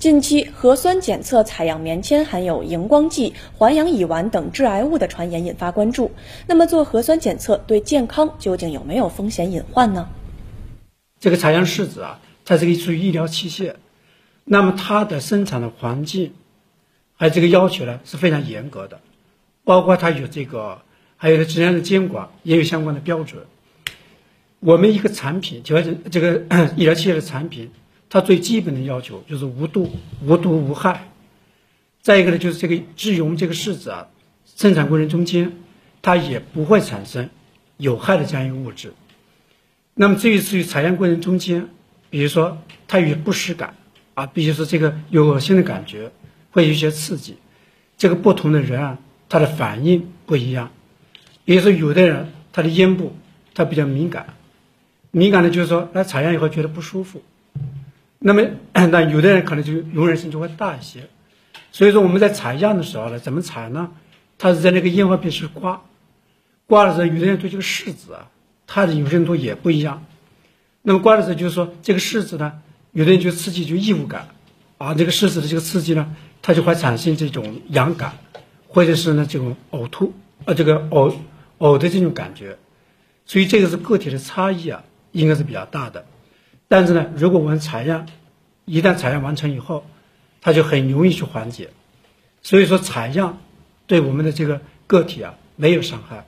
近期核酸检测采样棉签含有荧光剂、环氧乙烷等致癌物的传言引发关注。那么做核酸检测对健康究竟有没有风险隐患呢？这个采样试纸啊，它是个属于医疗器械，那么它的生产的环境，还有这个要求呢是非常严格的，包括它有这个，还有质量的监管也有相关的标准。我们一个产品，就是这个 医疗器械的产品，它最基本的要求就是无毒、无毒无害。再一个呢，就是这个至于我们这个柿子啊，生产过程中间，它也不会产生有害的这样一个物质。那么至于至于采样过程中间，比如说它有不适感啊，比如说这个有恶心的感觉，会有一些刺激，这个不同的人啊，他的反应不一样。比如说有的人他的咽部他比较敏感。敏感的，就是说，来采样以后觉得不舒服。那么，那有的人可能就容忍性就会大一些。所以说，我们在采样的时候呢，怎么采呢？他是在那个咽喉壁是刮，刮的时候，有的人对这个柿子啊，它的有韧度也不一样。那么刮的时候，就是说这个柿子呢，有的人就刺激就异物感，啊，这个柿子的这个刺激呢，它就会产生这种痒感，或者是呢这种呕吐，啊，这个呕呕的这种感觉。所以这个是个体的差异啊。应该是比较大的，但是呢，如果我们采样，一旦采样完成以后，它就很容易去缓解，所以说采样对我们的这个个体啊没有伤害。